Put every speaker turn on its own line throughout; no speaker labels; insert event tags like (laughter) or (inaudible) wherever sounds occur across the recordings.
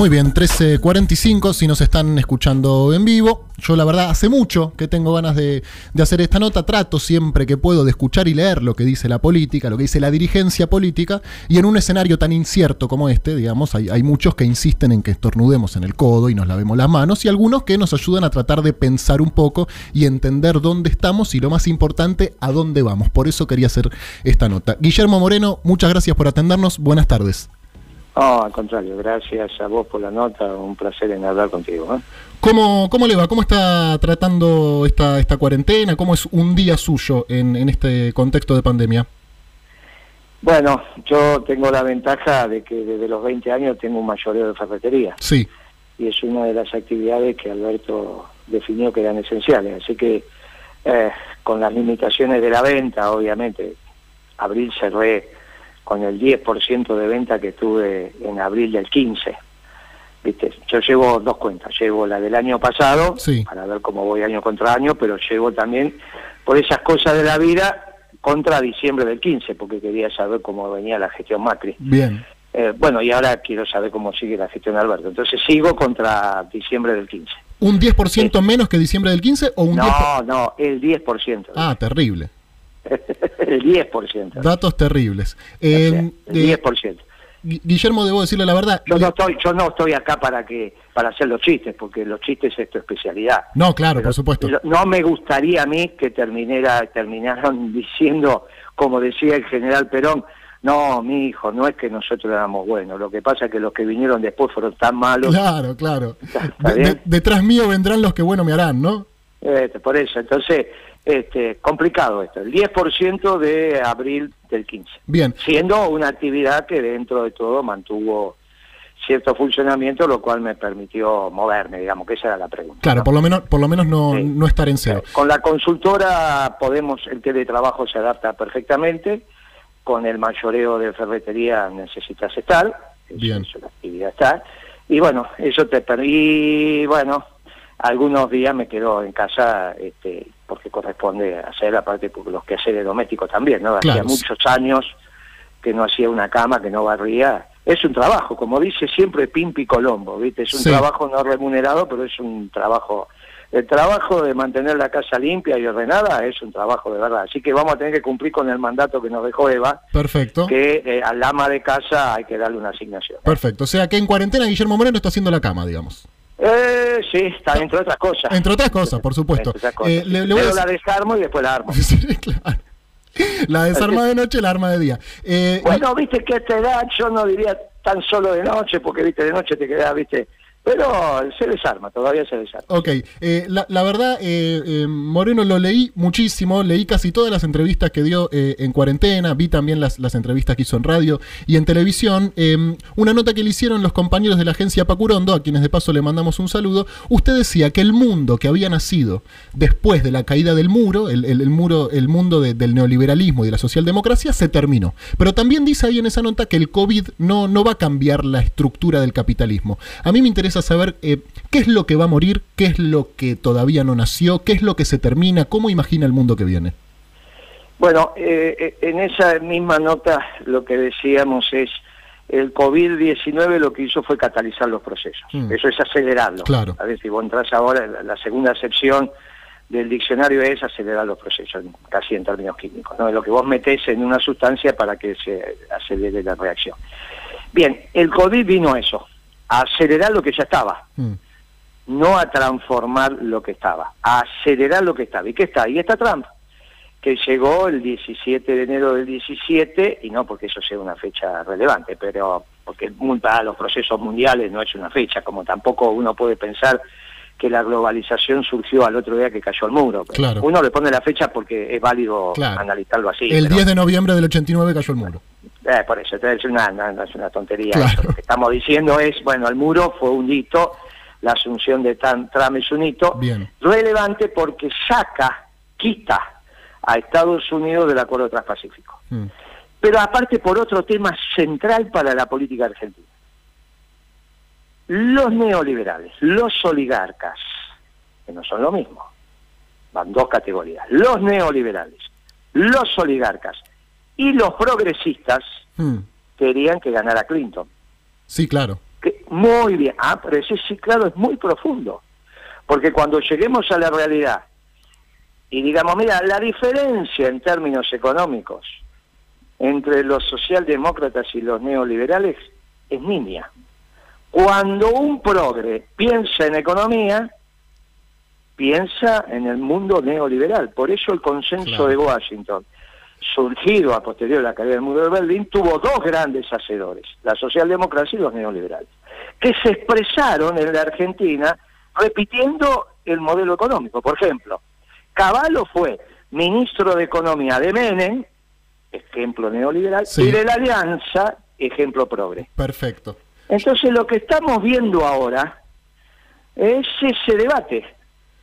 Muy bien, 13.45 si nos están escuchando en vivo. Yo la verdad hace mucho que tengo ganas de, hacer esta nota. Trato siempre que puedo de escuchar y leer lo que dice la política, lo que dice la dirigencia política. Y en un escenario tan incierto como este, digamos, hay muchos que insisten en que estornudemos en el codo y nos lavemos las manos y algunos que nos ayudan a tratar de pensar un poco y entender dónde estamos y lo más importante, a dónde vamos. Por eso quería hacer esta nota. Guillermo Moreno, muchas gracias por atendernos. Buenas tardes.
No, al contrario, gracias a vos por la nota, un placer en hablar contigo. ¿eh?
¿Cómo, ¿Cómo le va? ¿Cómo está tratando esta, esta cuarentena? ¿Cómo es un día suyo en, en este contexto de pandemia?
Bueno, yo tengo la ventaja de que desde los 20 años tengo un mayoreo de ferretería.
Sí.
Y es una de las actividades que Alberto definió que eran esenciales. Así que eh, con las limitaciones de la venta, obviamente, abril cerré con el 10% de venta que tuve en abril del 15. ¿Viste? Yo llevo dos cuentas, llevo la del año pasado,
sí.
para ver cómo voy año contra año, pero llevo también, por esas cosas de la vida, contra diciembre del 15, porque quería saber cómo venía la gestión Macri.
Bien.
Eh, bueno, y ahora quiero saber cómo sigue la gestión de Alberto. Entonces sigo contra diciembre del 15.
¿Un 10% eh, menos que diciembre del 15 o un
No,
10%?
no, el 10%.
Ah, terrible. (laughs)
el 10%.
Datos terribles. Eh,
el 10%.
Guillermo, debo decirle la verdad.
Yo no estoy, yo no estoy acá para que para hacer los chistes, porque los chistes es tu especialidad.
No, claro,
Pero
por supuesto.
No me gustaría a mí que terminara, terminaran (laughs) diciendo, como decía el general Perón, no, mi hijo, no es que nosotros éramos buenos, lo que pasa es que los que vinieron después fueron tan malos.
Claro, claro. (laughs)
¿Está
De-
bien?
de- detrás mío vendrán los que bueno me harán, ¿no?
Este, por eso, entonces, este, complicado esto, el 10% de abril del 15.
Bien.
siendo una actividad que dentro de todo mantuvo cierto funcionamiento, lo cual me permitió moverme, digamos, que esa era la pregunta.
Claro,
¿no?
por lo menos, por lo menos no,
Sí.
no estar en cero.
Con la consultora podemos, el teletrabajo se adapta perfectamente, con el mayoreo de ferretería necesitas estar, es-
Bien.
es una actividad estar, y bueno, eso te per- y bueno, algunos días me quedo en casa este, porque corresponde hacer, aparte por los quehaceres domésticos también, ¿no? Hacía muchos años que no hacía una cama, que no barría. Es un trabajo, como dice siempre Pimpi Colombo, ¿viste? Es un
Sí.
trabajo no remunerado, pero es un trabajo. El trabajo de mantener la casa limpia y ordenada es un trabajo de verdad. Así que vamos a tener que cumplir con el mandato que nos dejó Eva,
Perfecto.
que eh, al ama de casa hay que darle una asignación.
Perfecto. O sea que en cuarentena Guillermo Moreno está haciendo la cama, digamos.
Eh, sí, está entre otras cosas.
Entre otras cosas, por supuesto.
Cosas,
Eh, le- le voy a
Pero la
decir-
desarmo y después la armo. (laughs)
Sí, claro. La desarma de noche, la arma de día. Eh,
Bueno, viste que a esta edad yo no diría tan solo de noche, porque viste de noche te quedás, viste, pero se desarma, todavía se desarma.
Ok, eh, la, verdad, eh, eh, Moreno lo leí muchísimo, leí casi todas las entrevistas que dio eh, en cuarentena, vi también las, las entrevistas que hizo en radio y en televisión. Eh, una nota que le hicieron los compañeros de la agencia Pacurondo, a quienes de paso le mandamos un saludo, usted decía que el mundo que había nacido después de la caída del muro, el, el- muro, el mundo de- del neoliberalismo y de la socialdemocracia, se terminó. Pero también dice ahí en esa nota que el COVID no, no va a cambiar la estructura del capitalismo. A mí me interesa saber eh, qué es lo que va a morir, qué es lo que todavía no nació, qué es lo que se termina, cómo imagina el mundo que viene.
Bueno, eh, eh, en esa misma nota lo que decíamos es, el COVID-19 lo que hizo fue catalizar los procesos,
Mm.
eso es acelerarlo.
Claro.
A ver si vos entras ahora, la, segunda acepción del diccionario es acelerar los procesos, casi en términos químicos, ¿no? Lo que vos metés en una sustancia para que se acelere la reacción. Bien, el COVID vino a eso, a acelerar lo que ya estaba,
Mm,
no a transformar lo que estaba, a acelerar lo que estaba. ¿Y qué está? Ahí está Trump, que llegó el 17 de enero del 17, y no porque eso sea una fecha relevante, pero porque para los procesos mundiales no es una fecha, como tampoco uno puede pensar que la globalización surgió al otro día que cayó el muro.
Claro.
Uno le pone la fecha porque es válido
Claro.
analizarlo así.
el
pero-
10 de noviembre del 89 cayó el muro.
Eh, por eso, entonces es una, una- es una tontería.
Claro.
eso. Lo que estamos diciendo es, bueno, el muro fue un hito, la asunción de Tan- Trump es un hito
Bien.
relevante porque saca, quita a Estados Unidos del Acuerdo Transpacífico.
Mm,
Pero aparte por otro tema central para la política argentina. Los neoliberales, los oligarcas, que no son lo mismo, van dos categorías, los neoliberales, los oligarcas Y los progresistas
Hmm.
querían que ganara Clinton.
Sí, claro.
Que, muy bien. Ah, pero ese sí, claro, es muy profundo. Porque cuando lleguemos a la realidad y digamos, mira, la diferencia en términos económicos entre los socialdemócratas y los neoliberales es niña. Cuando un progre piensa en economía, piensa en el mundo neoliberal. Por eso el consenso
Claro.
de Washington, surgido a posteriori de la caída del muro de Berlín, tuvo dos grandes hacedores, la socialdemocracia y los neoliberales, que se expresaron en la Argentina repitiendo el modelo económico. Por ejemplo, Cavallo fue ministro de Economía de Menem, ejemplo neoliberal,
Sí.
y de la Alianza, ejemplo progre.
Perfecto.
Entonces lo que estamos viendo ahora es ese debate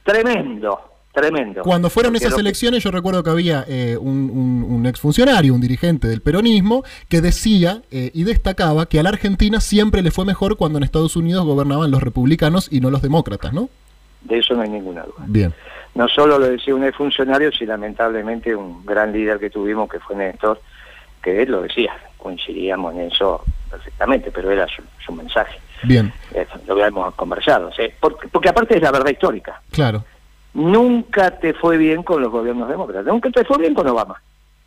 tremendo, tremendo.
Cuando fueron
Porque
esas elecciones, yo recuerdo que había eh, un, un- un exfuncionario, un dirigente del peronismo, que decía eh, y destacaba que a la Argentina siempre le fue mejor cuando en Estados Unidos gobernaban los republicanos y no los demócratas, ¿no?
De eso no hay ninguna duda.
Bien.
No solo lo decía un funcionario, sino lamentablemente un gran líder que tuvimos, que fue Néstor, que él lo decía, coincidíamos en eso perfectamente, pero era su, su mensaje.
Bien,
Lo habíamos conversado, ¿sí? porque, porque aparte es la verdad histórica.
claro.
Nunca te fue bien con los gobiernos demócratas, nunca te fue bien con Obama.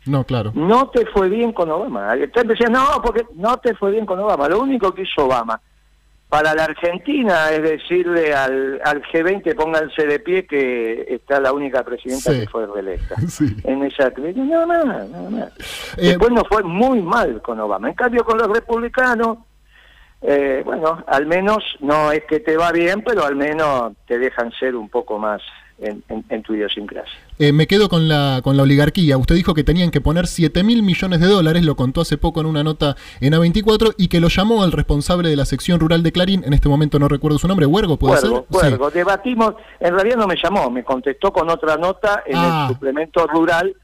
No, claro.
No te fue bien con Obama. Usted decía, no, porque no te fue bien con Obama. Lo único que hizo Obama para la Argentina es decirle al, al G20 pónganse de pie que está la única presidenta
Sí.
que fue reelecta. (laughs)
Sí.
En esa crisis, nada más, nada más.
Eh,
Después no fue muy mal con Obama. En cambio, con los republicanos, eh, bueno, al menos no es que te va bien, pero al menos te dejan ser un poco más en, en- en tu idiosincrasia.
Eh, me quedo con la, con la oligarquía. Usted dijo que tenían que poner 7 mil millones de dólares, lo contó hace poco en una nota en A24, y que lo llamó al responsable de la sección rural de Clarín, en este momento no recuerdo su nombre, Huergo, ¿puede ser?
Cuervo. Debatimos, en realidad no me llamó, me contestó con otra nota en
Ah.
el suplemento rural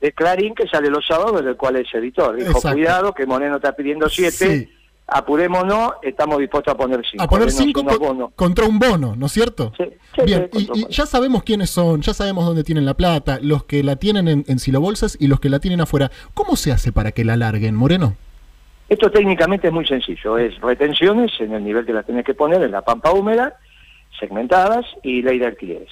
de Clarín que sale los sábados, del cual es editor. Dijo,
Exacto.
cuidado, que Moreno está pidiendo siete,
Sí.
Apurémonos, estamos dispuestos a poner cinco.
A poner
Denos
5
unos bonos.
contra un bono, ¿no es cierto?
Sí, sí,
Bien,
sí,
y, ya sabemos quiénes son, ya sabemos dónde tienen la plata, los que la tienen en, en silobolsas y los que la tienen afuera. ¿Cómo se hace para que la larguen, Moreno?
Esto técnicamente es muy sencillo, es retenciones en el nivel que las tenés que poner en la pampa húmeda, segmentadas y ley de alquileres.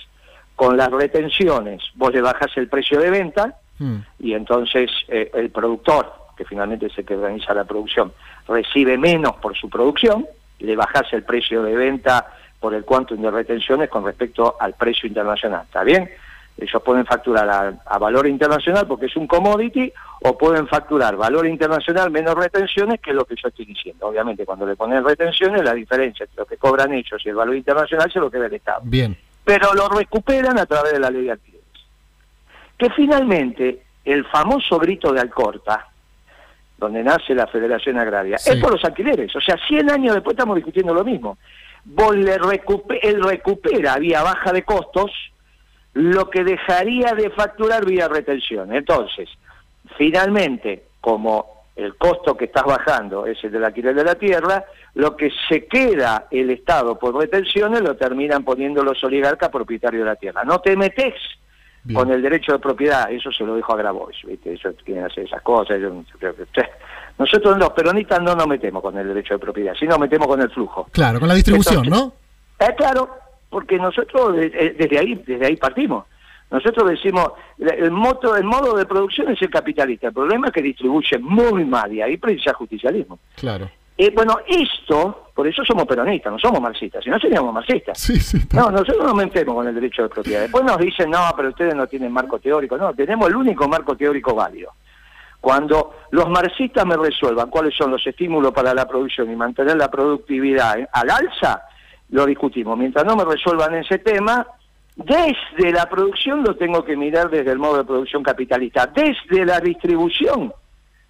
Con las retenciones vos le bajás el precio de venta
Hmm,
y entonces eh, el productor, que finalmente es el que organiza la producción, recibe menos por su producción, le bajás el precio de venta por el quantum de retenciones con respecto al precio internacional. ¿Está bien? Ellos pueden facturar a, a valor internacional porque es un commodity o pueden facturar valor internacional menos retenciones, que es lo que yo estoy diciendo. Obviamente, cuando le ponen retenciones, la diferencia entre lo que cobran ellos y el valor internacional se lo queda el Estado
Bien,
pero lo recuperan a través de la ley de alquileres. Que finalmente el famoso grito de Alcorta, donde nace la Federación Agraria,
Sí.
es por los alquileres. O sea, 100 años después estamos discutiendo lo mismo. Vos le él recupera vía baja de costos lo que dejaría de facturar vía retención. Entonces, finalmente, como el costo que estás bajando es el del alquiler de la tierra, lo que se queda el Estado por retenciones lo terminan poniendo los oligarcas propietarios de la tierra. No te metes
bien.
con el derecho de propiedad, eso se lo dijo a Grabois, ¿viste? Ellos quieren hacer esas cosas. que- Nosotros los peronistas no nos metemos con el derecho de propiedad, sino nos metemos con el flujo.
Claro, con la distribución, ¿no?
Eh, claro, porque nosotros eh, desde ahí desde ahí partimos. Nosotros decimos, el, el moto, el modo de producción es el capitalista, el problema es que distribuye muy mal y ahí precisa justicialismo.
Claro.
Eh, bueno, esto, por eso somos peronistas, no somos marxistas, si no seríamos marxistas.
Sí, sí. está-
No, nosotros nos metemos con el derecho de propiedad. Después nos dicen, no, pero ustedes no tienen marco teórico. No, tenemos el único marco teórico válido. Cuando los marxistas me resuelvan cuáles son los estímulos para la producción y mantener la productividad al alza, lo discutimos. Mientras no me resuelvan ese tema, desde la producción lo tengo que mirar desde el modo de producción capitalista. Desde la distribución,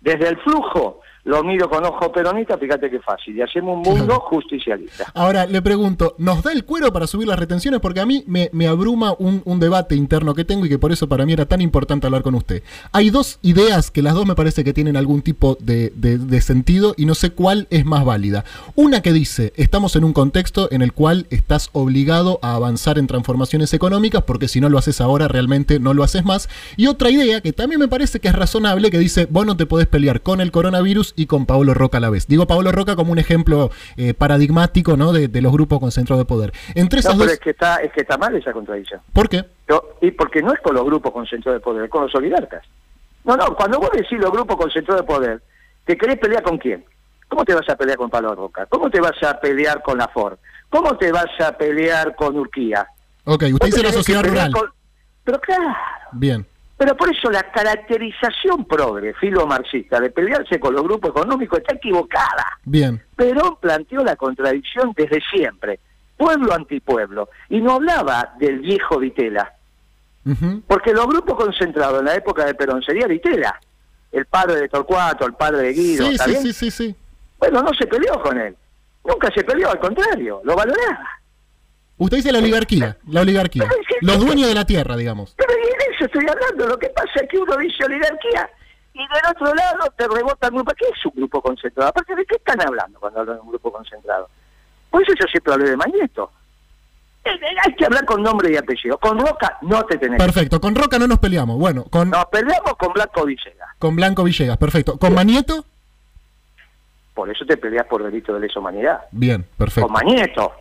desde el flujo, lo miro con ojo peronista, fíjate qué fácil, y hacemos un mundo justicialista.
Ahora, le pregunto, ¿nos da el cuero para subir las retenciones? Porque a mí me, me abruma un, un, debate interno que tengo y que por eso para mí era tan importante hablar con usted. Hay dos ideas que las dos me parece que tienen algún tipo de, de, de sentido y no sé cuál es más válida. Una que dice, estamos en un contexto en el cual estás obligado a avanzar en transformaciones económicas porque si no lo haces ahora realmente no lo haces más. Y otra idea que también me parece que es razonable que dice, vos no te podés pelear con el coronavirus y con Pablo Roca a la vez. Digo Pablo Roca como un ejemplo eh, paradigmático ¿no? De, de, los grupos concentrados de poder. Entre esas
no, pero
dos...
es, que está, es que está mal esa contradicción.
¿Por qué?
No, y porque no es con los grupos concentrados de poder, es con los oligarcas. No, no, cuando vos decís los grupos concentrados de poder, ¿te querés pelear con quién? ¿Cómo te vas a pelear con Pablo Roca? ¿Cómo te vas a pelear con la Ford? ¿Cómo te vas a pelear con Urquía?
Ok, usted dice la sociedad rural.
Con... Pero claro.
Bien.
Pero por eso la caracterización progre, filo marxista, de pelearse con los grupos económicos está equivocada.
Bien.
Perón planteó la contradicción desde siempre, pueblo antipueblo, y no hablaba del viejo Vitela.
Uh -huh.
Porque los grupos concentrados en la época de Perón sería Vitela, el padre de Torcuato, el padre de Guido,
sí,
¿está
sí,
bien?
sí, sí, sí.
Bueno, no se peleó con él. Nunca se peleó, al contrario, lo valoraba.
Usted dice la oligarquía, la oligarquía. Los dueños de la tierra, digamos.
Eso estoy hablando. Lo que pasa es que uno dice oligarquía y del otro lado te rebota el grupo. ¿Qué es un grupo concentrado? Aparte, ¿de qué están hablando cuando hablan de un grupo concentrado? Por eso yo siempre hablé de Mañeto. Eh, eh, Hay que hablar con nombre y apellido. Con Roca no te tenés.
Perfecto. Con Roca no nos peleamos. Bueno, con,
Nos peleamos con Blanco Villegas.
con Blanco Villegas, perfecto. Con Manieto,
Por eso te peleas por delito de lesa humanidad.
bien, perfecto.
Con Mañeto.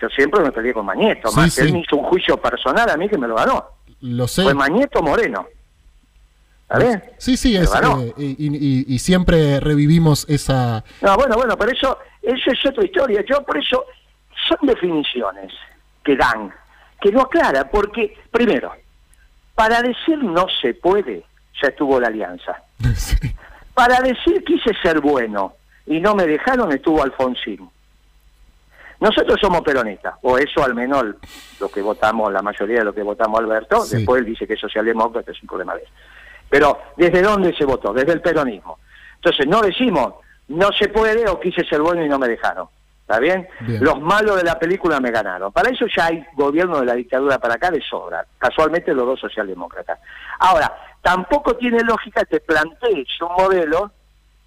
Yo siempre me peleé con Mañeto.
Sí,
Más
sí.
él me hizo un juicio personal a mí que me lo ganó.
Lo sé.
Fue Mañeto Moreno. ¿Está bien?
Sí, sí, es, eh, y, y- y siempre revivimos esa...
No, bueno, bueno, pero eso, eso es otra historia. Yo por eso son definiciones que dan, que no aclara, porque primero, para decir no se puede, ya estuvo la alianza. (laughs)
Sí.
Para decir quise ser bueno y no me dejaron, estuvo Alfonsín. Nosotros somos peronistas, o eso al menos lo que votamos, la mayoría de lo que votamos Alberto,
Sí.
después él dice que es socialdemócrata, es un problema de él. Pero, ¿desde dónde se votó? Desde el peronismo. Entonces, no decimos, no se puede o quise ser bueno y no me dejaron. ¿Está bien?
Bien.
Los malos de la película me ganaron. Para eso ya hay gobierno de la dictadura para acá de sobra. Casualmente los dos socialdemócratas. Ahora, tampoco tiene lógica que plantees un modelo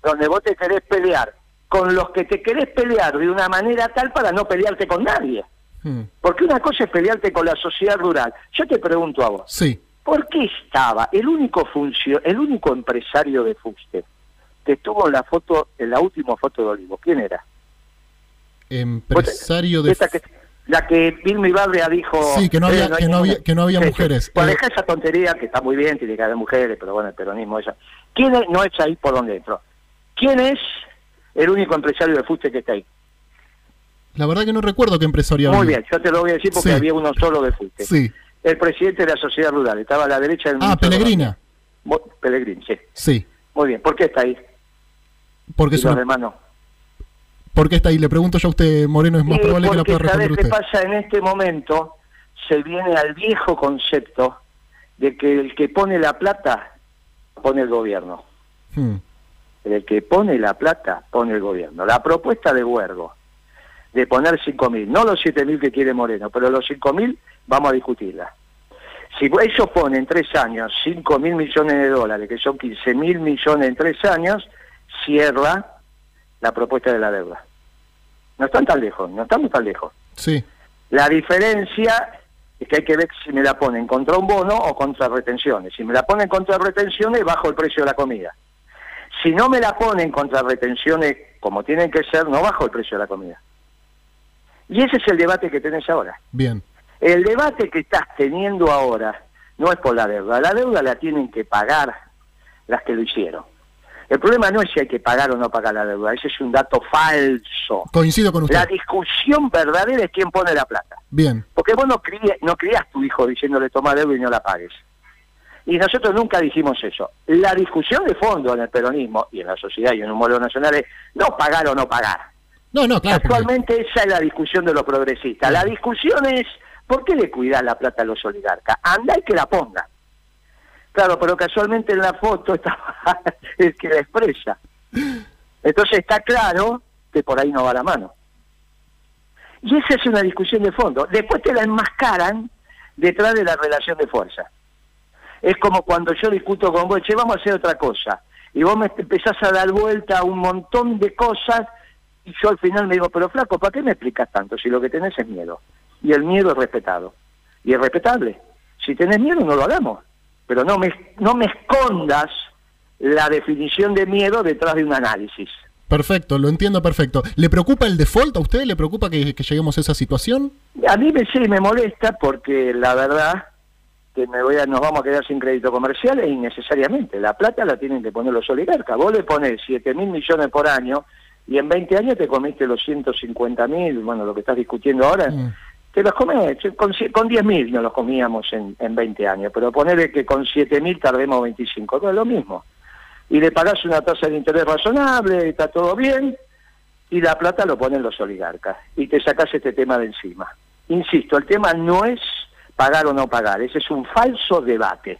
donde vos te querés pelear con los que te querés pelear de una manera tal para no pelearte con nadie.
Hmm.
Porque una cosa es pelearte con la sociedad rural. Yo te pregunto a vos,
Sí.
¿por qué estaba el único funcio, el único empresario de Fuste que estuvo en la foto, en la última foto de Olivo? ¿Quién era?
Empresario de...
La que Vilma Ibarria dijo...
Sí, que no había-
hay
que no había- que no había
Sí, sí.
mujeres.
Pues
Eh,
deja esa tontería que está muy bien, tiene que haber mujeres, pero bueno, el peronismo eso. ¿Quién es? No es ahí por donde entró. ¿Quién es el único empresario de Fuste que está ahí?
La verdad que no recuerdo qué empresario
Muy
había.
bien, yo te lo voy a decir porque
Sí.
había uno solo de Fuste.
Sí.
El presidente de la sociedad rural, estaba a la derecha del
Ah,
de
Pellegrina.
Pellegrini, sí.
Sí.
Muy bien, ¿por qué está ahí?
Porque, es una-
no.
¿Por qué está ahí? Le pregunto yo a usted, Moreno, es más probable que lo
porque
pueda
¿sabes
responder
qué
usted.
pasa en este momento? Se viene al viejo concepto de que el que pone la plata pone el gobierno.
Hmm.
El que pone la plata pone el gobierno. La propuesta de Huergo de poner 5.000, no los 7.000 que quiere Moreno, pero los 5.000 vamos a discutirla. Si ellos ponen en tres años 5.000 millones de dólares, que son 15.000 millones en tres años, cierra la propuesta de la deuda. No están tan lejos, no estamos tan lejos.
Sí.
La diferencia es que hay que ver si me la ponen contra un bono o contra retenciones. Si me la ponen contra retenciones, bajo el precio de la comida. Si no me la ponen contra retenciones como tienen que ser, no bajo el precio de la comida. Y ese es el debate que tenés ahora.
Bien.
El debate que estás teniendo ahora no es por la deuda. La deuda la tienen que pagar las que lo hicieron. El problema no es si hay que pagar o no pagar la deuda. Ese es un dato falso.
Coincido con usted.
La discusión verdadera es quién pone la plata.
Bien.
Porque vos no, crías, no tu hijo diciéndole toma deuda y no la pagues. Y nosotros nunca dijimos eso. La discusión de fondo en el peronismo y en la sociedad y en un modelo nacional es no pagar o no pagar.
No, no, claro. porque-
Actualmente esa es la discusión de los progresistas. La discusión es ¿por qué le cuidas la plata a los oligarcas? Anda y que la ponga. Claro, pero casualmente en la foto estaba (laughs) el que la expresa. Entonces está claro que por ahí no va la mano. Y esa es una discusión de fondo. Después te la enmascaran detrás de la relación de fuerza. Es como cuando yo discuto con vos, che, vamos a hacer otra cosa. Y vos me empezás a dar vuelta a un montón de cosas y yo al final me digo, pero flaco, ¿para qué me explicas tanto si lo que tenés es miedo? Y el miedo es respetado. Y es respetable. Si tenés miedo, no lo hagamos. Pero no me, no me escondas la definición de miedo detrás de un análisis.
Perfecto, lo entiendo perfecto. ¿Le preocupa el default a usted? ¿Le preocupa que, lleguemos a esa situación?
A mí me, sí me molesta porque la verdad que me voy a, nos vamos a quedar sin crédito comercial e innecesariamente. La plata la tienen que poner los oligarcas. Vos le pones 7 mil millones por año y en 20 años te comiste los 150 mil, bueno, lo que estás discutiendo ahora, mm. te los comés, con, con 10 mil no los comíamos en, en 20 años, pero ponerle que con 7 mil tardemos 25, no es lo mismo. Y le pagás una tasa de interés razonable, está todo bien, y la plata lo ponen los oligarcas, y te sacás este tema de encima. Insisto, el tema no es pagar o no pagar, ese es un falso debate.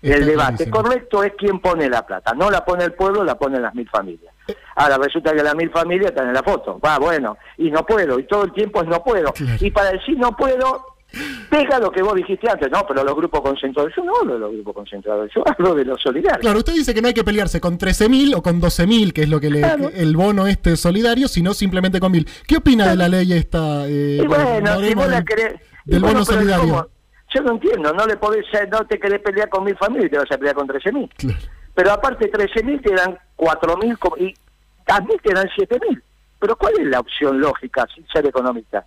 el debate correcto es quién pone la plata, no la pone el pueblo, la ponen las mil familias. Ahora resulta que las mil familias están en la foto. Va, bueno, y no puedo, y todo el tiempo es no puedo. Y para decir no puedo, pega lo que vos dijiste antes, no, pero los grupos concentrados, yo no hablo de los grupos concentrados, yo hablo de los solidarios.
Claro, usted dice que no hay que pelearse con 13.000 o con 12.000, que es lo que le, el bono este solidario, sino simplemente con 1.000. ¿Qué opina de la ley esta?
Eh, bueno, si vos la querés, del bono solidario. Yo no entiendo, no le podés, no te querés pelear con mil familias, te vas a pelear con 13.000. Claro. Pero aparte 13.000 te dan 4.000 y también te dan 7.000. Pero ¿cuál es la opción lógica sin ser económica?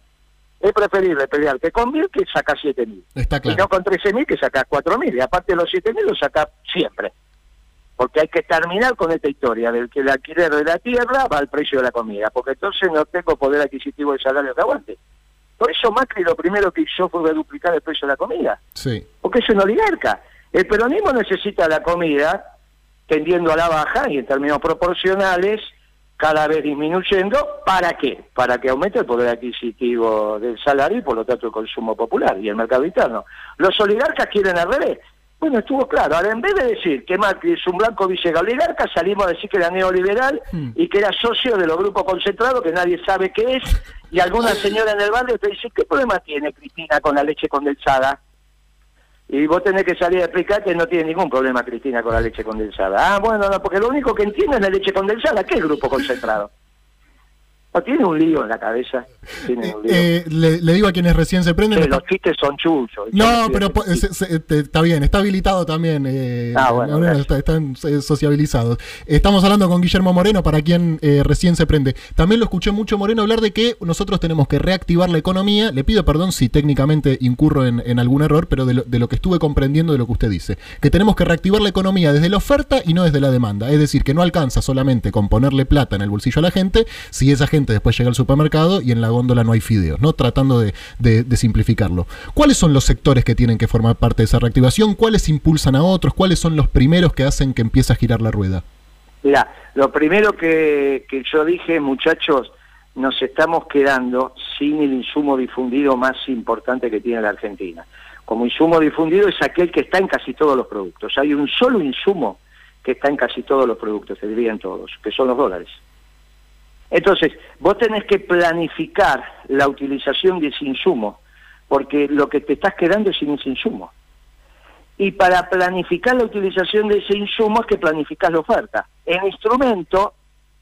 Es preferible pelearte con 1.000 que sacar 7.000. Está claro. Y no con 13.000 que sacar 4.000. Y aparte los 7.000 los sacas siempre. Porque hay que terminar con esta historia del que el alquiler de la tierra va al precio de la comida. Porque entonces no tengo poder adquisitivo de salario que aguante. Por eso Macri lo primero que hizo fue duplicar el precio de la comida. Sí. Porque es un oligarca. El peronismo necesita la comida tendiendo a la baja y en términos proporcionales cada vez disminuyendo. ¿Para qué? Para que aumente el poder adquisitivo del salario y por lo tanto el consumo popular y el mercado interno. Los oligarcas quieren al revés. Bueno, estuvo claro. Ahora, en vez de decir que Macri es un blanco villega oligarca, salimos a decir que era neoliberal hmm. y que era socio de los grupos concentrados, que nadie sabe qué es. Y alguna (laughs) señora en el barrio te dice, ¿qué problema tiene Cristina con la leche condensada? Y vos tenés que salir a explicar que no tiene ningún problema Cristina con la leche condensada. Ah, bueno, no, porque lo único que entiende es la leche condensada. ¿Qué grupo concentrado? (laughs) tiene un lío en la cabeza.
Eh, le, digo a quienes recién se prenden.
los chistes son chullos.
No, pero está bien, está habilitado también. Eh, ah, bueno, están eh, sociabilizados. Estamos hablando con Guillermo Moreno, para quien recién se prende. También lo escuché mucho Moreno hablar de que nosotros tenemos que reactivar la economía. Le pido perdón si técnicamente incurro en, algún error, pero de lo, de lo, que estuve comprendiendo de lo que usted dice. Que tenemos que reactivar la economía desde la oferta y no desde la demanda. Es decir, que no alcanza solamente con ponerle plata en el bolsillo a la gente, si esa gente después llega al supermercado y en la góndola no hay fideos, ¿no? Tratando de, simplificarlo. ¿Cuáles son los sectores que tienen que formar parte de esa reactivación? ¿Cuáles impulsan a otros? ¿Cuáles son los primeros que hacen que empiece a girar la rueda?
Mira, lo primero que, que yo dije, muchachos, nos estamos quedando sin el insumo difundido más importante que tiene la Argentina. Como insumo difundido es aquel que está en casi todos los productos. Hay un solo insumo que está en casi todos los productos, se dirían todos, que son los dólares. Entonces, vos tenés que planificar la utilización de ese insumo, porque lo que te estás quedando es sin ese insumo. Y para planificar la utilización de ese insumo es que planificas la oferta. El instrumento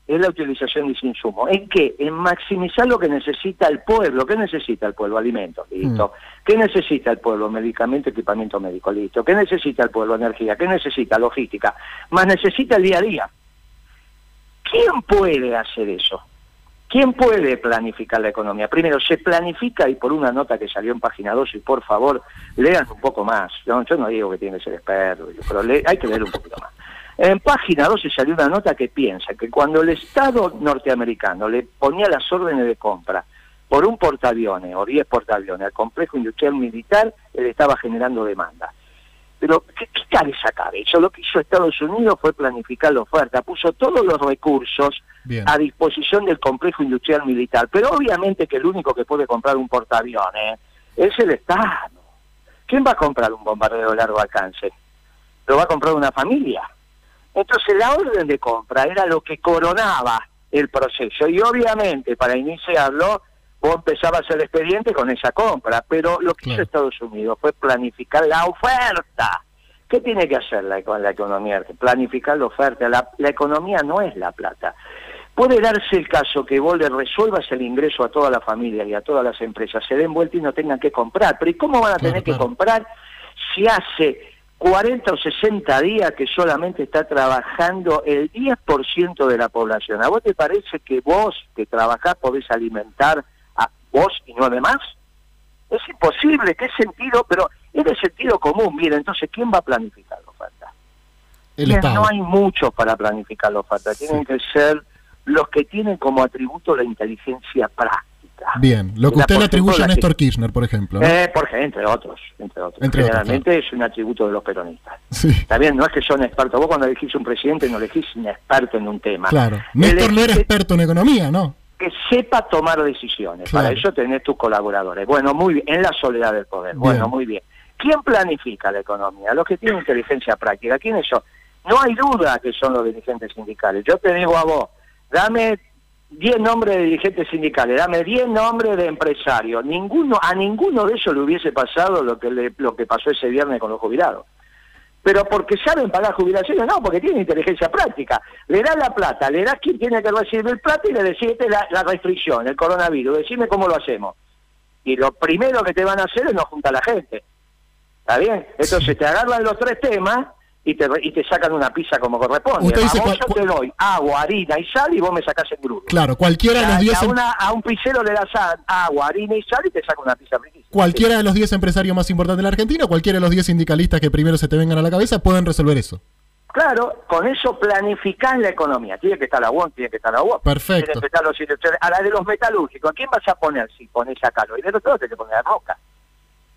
es la utilización de ese insumo. ¿En qué? En maximizar lo que necesita el pueblo. ¿Qué necesita el pueblo? Alimentos, listo. Mm. ¿Qué necesita el pueblo? Medicamento, equipamiento médico, listo. ¿Qué necesita el pueblo? Energía. ¿Qué necesita? Logística. Más necesita el día a día. ¿Quién puede hacer eso? ¿Quién puede planificar la economía? Primero, se planifica, y por una nota que salió en página 2, y por favor, lean un poco más. yo no digo que tiene que ser experto, pero hay que leer un poquito más. En página 2 se salió una nota que piensa que cuando el Estado norteamericano le ponía las órdenes de compra por un portaaviones o 10 portaaviones al complejo industrial militar, él estaba generando demanda. Pero, ¿qué, qué cabeza cabe? Eso lo que hizo Estados Unidos fue planificar la oferta, puso todos los recursos a disposición del complejo industrial militar. Pero obviamente que el único que puede comprar un portaaviones es el Estado. ¿Quién va a comprar un bombardeo de largo alcance? ¿Lo va a comprar una familia? Entonces la orden de compra era lo que coronaba el proceso. Y obviamente, para iniciarlo, vos empezabas el expediente con esa compra, pero lo que hizo
Claro.
Estados Unidos fue planificar la oferta. ¿Qué tiene que hacer la, la economía? Planificar la oferta. La, la economía no es la plata. Puede darse el caso que vos le resuelvas el ingreso a toda la familia y a todas las empresas, se den vuelta y no tengan que comprar. Pero ¿y cómo van a
Claro,
tener que comprar si hace 40 o 60 días que solamente está trabajando el 10% de la población? ¿A vos te parece que vos que trabajás podés alimentar vos y nueve más? Es imposible, ¿qué sentido? Pero es de sentido común. Mira, entonces, ¿quién va a planificar la oferta? No hay muchos para planificar la oferta. Tienen que ser los que tienen como atributo la inteligencia práctica.
Bien, lo que usted le atribuye a Néstor Kirchner, por ejemplo. ¿no?
Eh, porque, entre otros, entre otros.
Entre otros,
Generalmente es un atributo de los peronistas.
Sí,
Está bien, no es que son expertos. Vos cuando elegís un presidente no elegís un experto en un tema.
claro. Néstor no era experto en economía, ¿no?
Que sepa tomar decisiones.
Claro.
Para eso tenés tus colaboradores. Bueno, muy bien. En la soledad del poder. Bueno, muy bien. ¿Quién planifica la economía? Los que tienen inteligencia práctica. ¿Quiénes son? No hay duda que son los dirigentes sindicales. Yo te digo a vos, dame 10 nombres de dirigentes sindicales, dame 10 nombres de empresarios. Ninguno, a ninguno de ellos le hubiese pasado lo que, le- lo que pasó ese viernes con los jubilados. Pero porque saben pagar jubilaciones, no, porque tienen inteligencia práctica. Le das la plata, le das quién tiene que recibir plata y le decís "Esta es la, la restricción, el coronavirus, decime cómo lo hacemos. Y lo primero que te van a hacer es no juntar a la gente. ¿Está bien? Entonces te agarran los tres temas y te, y te sacan una pizza como corresponde.
Usted dice
a vos yo te doy agua, harina y sal y vos me sacás el grupo.
Claro, cualquiera de los
a,
10
a
em-
una- a un pizzero le das agua, harina y sal y te saca una pizza riquísima.
cualquiera de los 10 empresarios más importantes de la Argentina, cualquiera de los 10 sindicalistas que primero se te vengan a la cabeza pueden resolver eso.
Claro, con eso planificás la economía. Tiene que estar la UON, tiene que estar la UON.
Perfecto.
Tiene que estar los. A la de los metalúrgicos, ¿a quién vas a poner si pones a? Y del otro lado tenés que poner a Roca.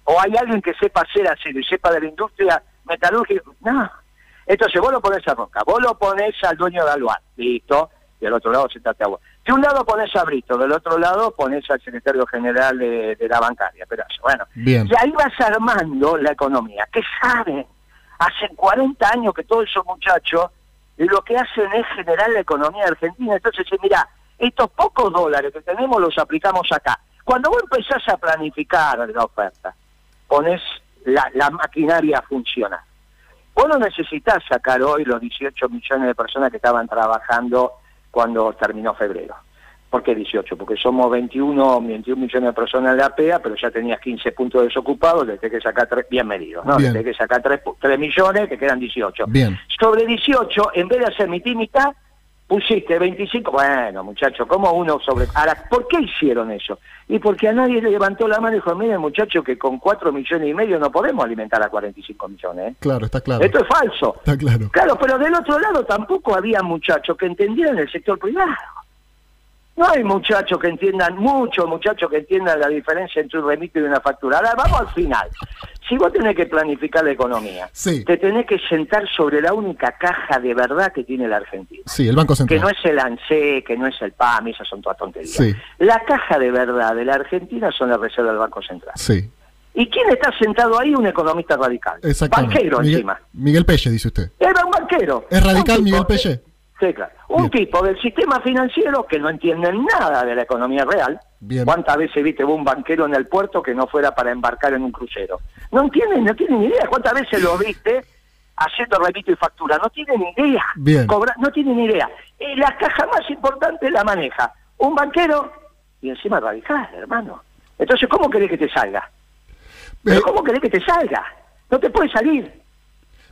O hay alguien que sepa hacer acero y sepa de la industria metalúrgica. No. Entonces vos lo pones a Roca, vos lo pones al dueño de Aluar. Listo. Y del otro lado sentate a vos. De un lado pones a Brito, del otro lado pones al secretario general de, de la bancaria. Pero bueno,
Bien.
y ahí vas armando la economía. ¿Qué saben? Hace 40 años que todos esos muchachos lo que hacen es generar la economía argentina. Entonces, mira, estos pocos dólares que tenemos los aplicamos acá. Cuando vos empezás a planificar la oferta, pones la, la maquinaria a funcionar. Vos no necesitas sacar hoy los 18 millones de personas que estaban trabajando cuando terminó febrero. ¿Por qué 18? Porque somos 21, 21 millones de personas en la PEA, pero ya tenías 15 puntos desocupados, le tenés que sacar tres, bien medidos, ¿no?
Bien.
Le tenés que sacar 3, millones, que quedan 18.
Bien.
Sobre 18, en vez de hacer mitad y mitad, pusiste 25. Bueno, muchachos, ¿cómo uno sobre...? Ahora, ¿por qué hicieron eso? Y porque a nadie le levantó la mano y dijo, mire, muchacho, que con 4 millones y medio no podemos alimentar a 45 millones, ¿eh?
Claro, está claro.
Esto es falso.
Está claro.
Claro, pero del otro lado tampoco había muchachos que entendieran el sector privado. No hay muchachos que entiendan, muchos muchachos que entiendan la diferencia entre un remito y una factura. Ahora, vamos al final. Si vos tenés que planificar la economía,
Sí.
te tenés que sentar sobre la única caja de verdad que tiene la Argentina.
Sí, el Banco
Que
Central.
no es el ANSE, que no es el PAM, esas son todas tonterías.
Sí.
La caja de verdad de la Argentina son las reservas del Banco Central.
Sí,
¿Y quién está sentado ahí? Un economista radical.
exactamente.
Banquero
Miguel,
encima.
Miguel Pelle, dice usted.
Era un banquero.
¿Es radical
Un
Miguel Pelle?
Sí, claro. Un
Bien.
tipo del sistema financiero que no entiende nada de la economía real.
Bien.
¿Cuántas veces viste un banquero en el puerto que no fuera para embarcar en un crucero? No entienden, no tienen ni idea. ¿Cuántas veces lo viste haciendo remito y factura? No tienen ni idea.
Bien.
Cobra- no tienen ni idea. Y la caja más importante la maneja un banquero y encima radical, hermano. Entonces, ¿cómo querés que te salga? ¿Pero
Eh,
cómo querés que te salga? No te puede salir.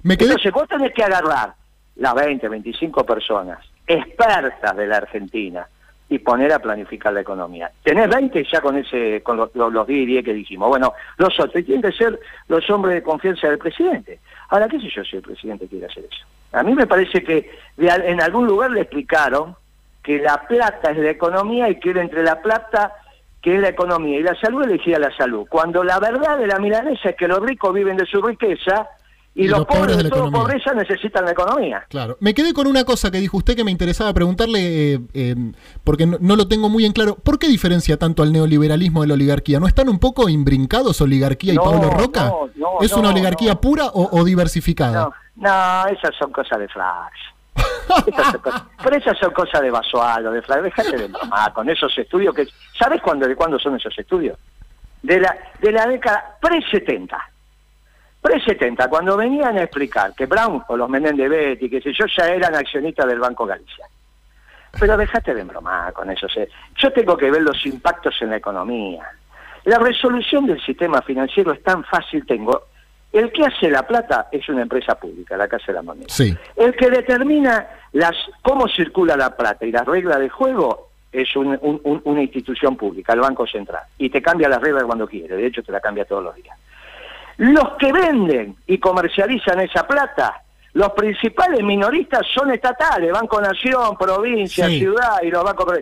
me quedé...
Entonces vos tenés que agarrar las 20, 25 personas expertas de la Argentina y poner a planificar la economía. Tenés 20 ya con ese con los, los, los 10 y 10 que dijimos. Bueno, los otros tienen que ser los hombres de confianza del presidente. Ahora, ¿qué sé yo si el presidente quiere hacer eso? A mí me parece que en algún lugar le explicaron que la plata es la economía y que entre la plata que es la economía y la salud elegía la salud. Cuando la verdad de la milanesa es que los ricos viven de su riqueza y,
Y
los,
los
pobres
de
toda pobreza necesitan la economía.
Claro. Me quedé con una cosa que dijo usted que me interesaba preguntarle, eh, eh, porque no, no lo tengo muy en claro. ¿Por qué diferencia tanto al neoliberalismo de la oligarquía? ¿No están un poco imbrincados oligarquía y
No,
Pablo Roca?
no, no,
¿Es una oligarquía pura o, o diversificada?
No, no, esas son cosas de flash. Esas son cosas- (laughs) pero esas son cosas de Basualdo, de Flavio, dejate de mamá con esos estudios que... ¿Sabes cuándo, de cuándo son esos estudios? De la, de la década pre-70. Pre-70, cuando venían a explicar que Brown o los Menéndez Betty, que sé yo, ya eran accionistas del Banco Galicia. Pero dejate de bromar con eso. se- Yo tengo que ver los impactos en la economía. La resolución del sistema financiero es tan fácil, tengo. El que hace la plata es una empresa pública, la Casa de la Moneda.
Sí.
El que determina las cómo circula la plata y las reglas de juego es un- un- un- una institución pública, el Banco Central. Y te cambia las reglas cuando quiere, de hecho te la cambia todos los días. Los que venden y comercializan esa plata, los principales minoristas son estatales, Banco Nación, provincia,
Sí.
ciudad y los bancos...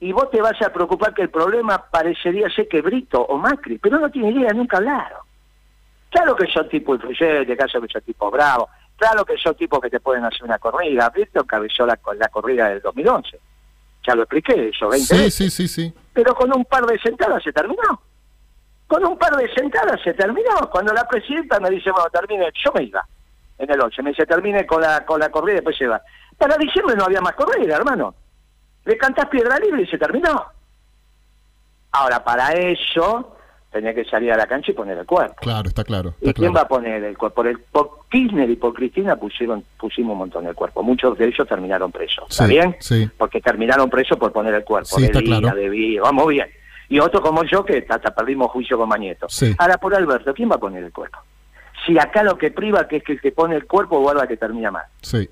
Y vos te vas a preocupar que el problema parecería ser que Brito o Macri, pero no tiene idea, nunca hablaron. Claro que son tipos influyentes, claro que son tipos bravos, claro que son tipos que te pueden hacer una corrida. Brito encabezó la, la corrida del 2011. Ya lo expliqué, eso, 20
Sí,
veces
sí, sí, sí.
pero con un par de sentadas se terminó. Con un par de sentadas se terminó. Cuando la presidenta me dice, bueno, termine, yo me iba en el 11, me dice, termine con la, con la corrida y después se va. Para diciembre no había más corrida, hermano. Le cantás piedra libre y se terminó. Ahora, para eso tenía que salir a la cancha y poner el cuerpo.
Claro, está claro.
¿Y quién va a poner el cuerpo? Por, el, por Kirchner y por Cristina pusieron, pusimos un montón el cuerpo. Muchos de ellos terminaron presos. ¿Está
Sí,
bien?
sí.
Porque terminaron presos por poner el cuerpo.
Sí,
de
está
vida,
claro.
de vida. Vamos bien. Y otro como yo que hasta perdimos juicio con Mañeto.
Sí.
Ahora, por Alberto, ¿quién va a poner el cuerpo? Si acá lo que priva que es que que pone el cuerpo guarda que termina mal.
Sí.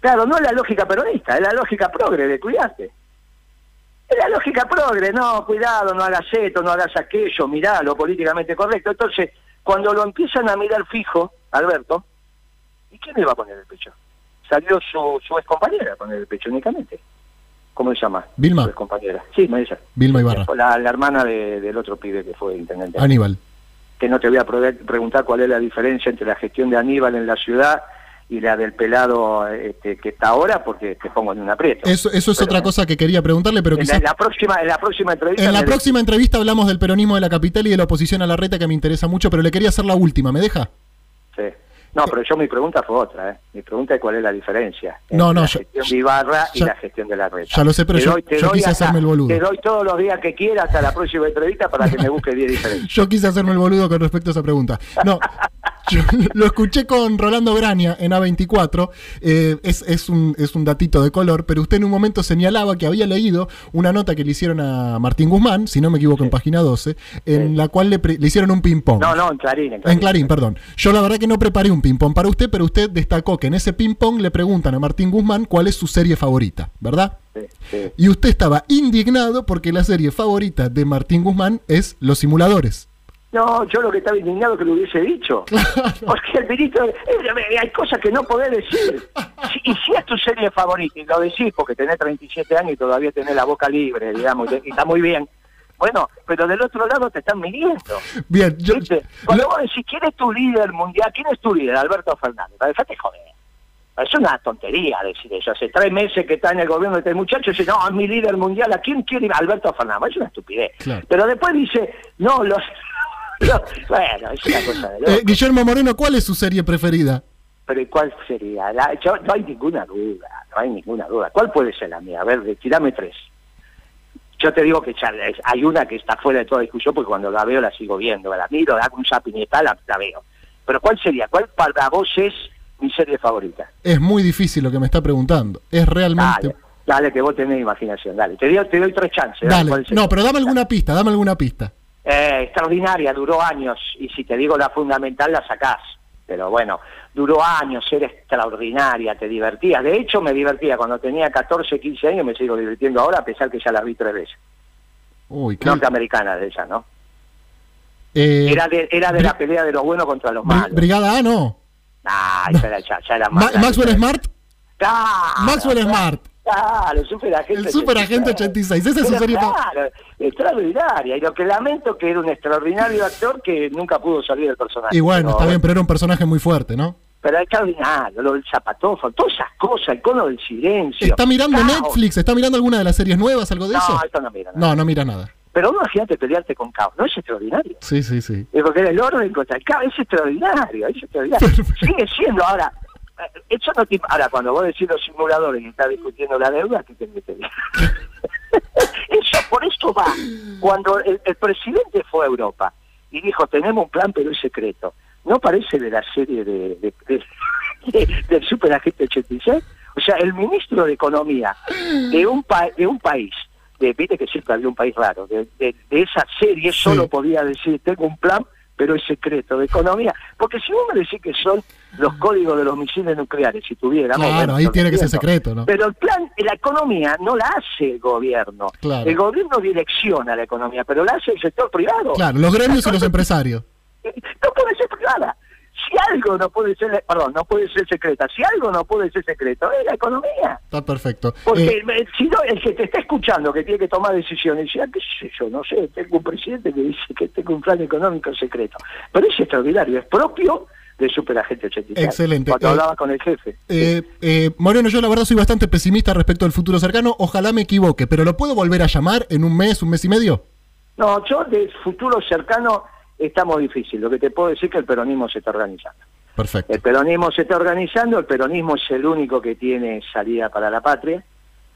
Claro, no es la lógica peronista, es la lógica progre de cuidarte. Es la lógica progre, no, cuidado, no hagas esto, no hagas aquello, mirá lo políticamente correcto. Entonces, cuando lo empiezan a mirar fijo, Alberto, ¿y quién le va a poner el pecho? Salió su, su ex compañera a poner el pecho únicamente. ¿Cómo se llama?
Vilma.
Compañera. Sí, me dice.
Vilma Ibarra.
La, la hermana de- del otro pibe que fue intendente
Aníbal.
que no te voy a pre- preguntar cuál es la diferencia entre la gestión de Aníbal en la ciudad y la del pelado este, que está ahora, porque te pongo en un aprieto.
Eso, eso es
Pero,
otra cosa que quería preguntarle, pero
en, la,
quizás
en la próxima, en la próxima entrevista.
en la próxima entrevista hablamos del peronismo de la capital y de la oposición a la reta que me interesa mucho, pero le quería hacer la última, ¿me deja?
Sí. No, pero yo mi pregunta fue otra, ¿eh? Mi pregunta es cuál es la diferencia entre
No, no,
la
yo-
gestión de Ibarra y
ya-
la gestión de la red.
ya lo sé, pero yo- yo quise hacerme el boludo.
Te doy todos los días que quieras hasta la próxima entrevista para que me busques (laughs) 10 diferencias.
Yo quise hacerme el boludo con respecto a esa pregunta. No, (laughs) yo lo escuché con Rolando Braña en A24. eh, es, es, un, es un datito de color, pero usted en un momento señalaba que había leído una nota que le hicieron a Martín Guzmán, si no me equivoco, en página 12, en
Sí.
la cual le, le hicieron un ping-pong.
No, no, en Clarín. En Clarín.
En Clarín, perdón. Yo la verdad que no preparé un ping-pong para usted, pero usted destacó que en ese ping-pong le preguntan a Martín Guzmán cuál es su serie favorita, ¿verdad?
Sí, sí.
Y usted estaba indignado porque la serie favorita de Martín Guzmán es Los Simuladores.
No, yo lo que estaba indignado es que lo hubiese dicho. (laughs) Porque el ministro, eh, hay cosas que no podés decir. Y si es tu serie favorita, y lo decís porque tenés 37 años y todavía tenés la boca libre, digamos, y está muy bien. Bueno, pero del otro lado te están midiendo.
Bien, yo,
¿viste? Cuando
lo-
vos decís, ¿quién es tu líder mundial? ¿Quién es tu líder? Alberto Fernández. Dejate joder. Es una tontería decir eso. Hace tres meses que está en el gobierno este muchacho y dice, no, es mi líder mundial. ¿A quién quiere? Alberto Fernández. Es una estupidez.
Claro.
Pero después dice, no, los... (laughs) los- bueno, es una cosa de loco.
eh, Guillermo Moreno, ¿cuál es su serie preferida?
Pero ¿y cuál sería? La- yo- no hay ninguna duda, no hay ninguna duda. ¿Cuál puede ser la mía? A ver, tirame tres. Yo te digo que hay una que está fuera de toda discusión porque cuando la veo la sigo viendo, la miro, hago un zapping y tal, la, la veo. Pero ¿cuál sería? ¿Cuál para vos es mi serie favorita?
Es muy difícil lo que me está preguntando. Es realmente...
Dale, dale, que vos tenés imaginación, dale. Te doy, te doy tres chances.
Dale. No, pero dame alguna pista, dame alguna pista.
Eh, extraordinaria, duró años, y si te digo la fundamental la sacás. Pero bueno, duró años, era extraordinaria, te divertías. De hecho, me divertía cuando tenía 14, 15 años, me sigo divirtiendo ahora, a pesar que ya la vi tres veces.
Uy, qué...
Norteamericana de ella, ¿no?
Eh,
Era de, era de la pelea de los buenos contra los malos.
Brigada A, no.
Ah, era, ya, ya era
Ma-
más grande.
Maxwell Smart.
Claro,
Maxwell Smart.
Claro, superagente
El superagente 86. Esa es su serie
Claro, extraordinaria. Y lo que lamento que era un extraordinario actor que nunca pudo salir del personaje.
Y bueno, está bien, pero era un personaje muy fuerte, ¿no?
Pero extraordinario, lo del zapatófono, todas esas cosas, el cono del silencio.
¿Está mirando
Caos.
Netflix? ¿Está mirando alguna de las series nuevas, algo de
No,
eso?
esto no mira nada.
No, no mira nada.
Pero no imagínate pelearte con caos, ¿no es extraordinario?
Sí, sí, sí.
Es porque era el orden contra el caos, es extraordinario, es extraordinario. (laughs) Sigue siendo ahora, eso no te- ahora cuando vos decís los simuladores y estás discutiendo la deuda, ¿qué te metes? (laughs) eso, por eso va. Cuando el, el presidente fue a Europa y dijo, tenemos un plan, pero es secreto. ¿No parece de la serie de, de- de- de- del Superagente 86? O sea, el ministro de Economía de un, pa- de un país, de, viste que siempre había un país raro, de, de- de esa serie
Sí.
solo podía decir, tengo un plan, pero es secreto de economía. Porque si me decís que son los códigos de los misiles nucleares, si tuviéramos...
Claro,
bueno,
ahí tiene que ser secreto, ¿no?
Pero el plan, la economía no la hace el gobierno.
Claro.
El gobierno direcciona la economía, pero la hace el sector privado.
Claro, los gremios y los empresarios. (laughs)
No puede ser privada. Si algo no puede ser, perdón, no puede ser secreta, si algo no puede ser secreto, es la economía.
Está perfecto.
Porque
Eh,
si no, el que te está escuchando, que tiene que tomar decisiones, dice, ah, qué sé yo, no sé, tengo un presidente que dice que tengo un plan económico secreto. Pero es extraordinario, es propio del superagente 86.
Excelente.
Cuando
Eh,
hablaba con el jefe.
eh, eh, Moreno, yo la verdad soy bastante pesimista respecto al futuro cercano. Ojalá me equivoque, pero ¿lo puedo volver a llamar en un mes, un mes y medio?
No, yo de futuro cercano está muy difícil. Lo que te puedo decir es que el peronismo se está organizando.
Perfecto.
El peronismo se está organizando, el peronismo es el único que tiene salida para la patria.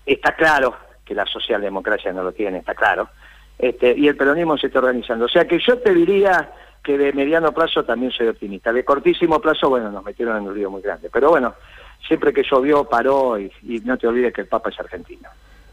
Está claro que la socialdemocracia no lo tiene, está claro. Este, y el peronismo se está organizando. O sea que yo te diría que de mediano plazo también soy optimista. De cortísimo plazo, bueno, nos metieron en un río muy grande. Pero bueno, siempre que llovió, paró y, y no te olvides que el Papa es argentino.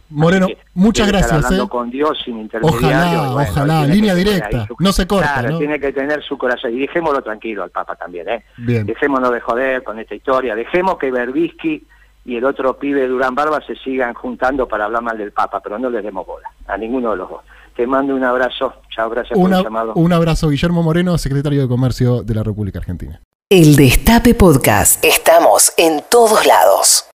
Moreno, muchas gracias.
hablando
¿eh?
con Dios sin intermediario.
Ojalá,
bueno,
ojalá, línea directa,
su-
no se corta,
Claro,
¿no?
tiene que tener su corazón. Y dejémoslo tranquilo al Papa también, ¿eh?
Bien.
Dejémonos de joder con esta historia. Dejemos que Berbisky y el otro pibe Durán Barba se sigan juntando para hablar mal del Papa, pero no les demos bola a ninguno de los dos. Te mando un abrazo. Chao, gracias por
Una-
el llamado.
un abrazo, Guillermo Moreno, secretario de Comercio de la República Argentina.
El Destape Podcast. Estamos en todos lados.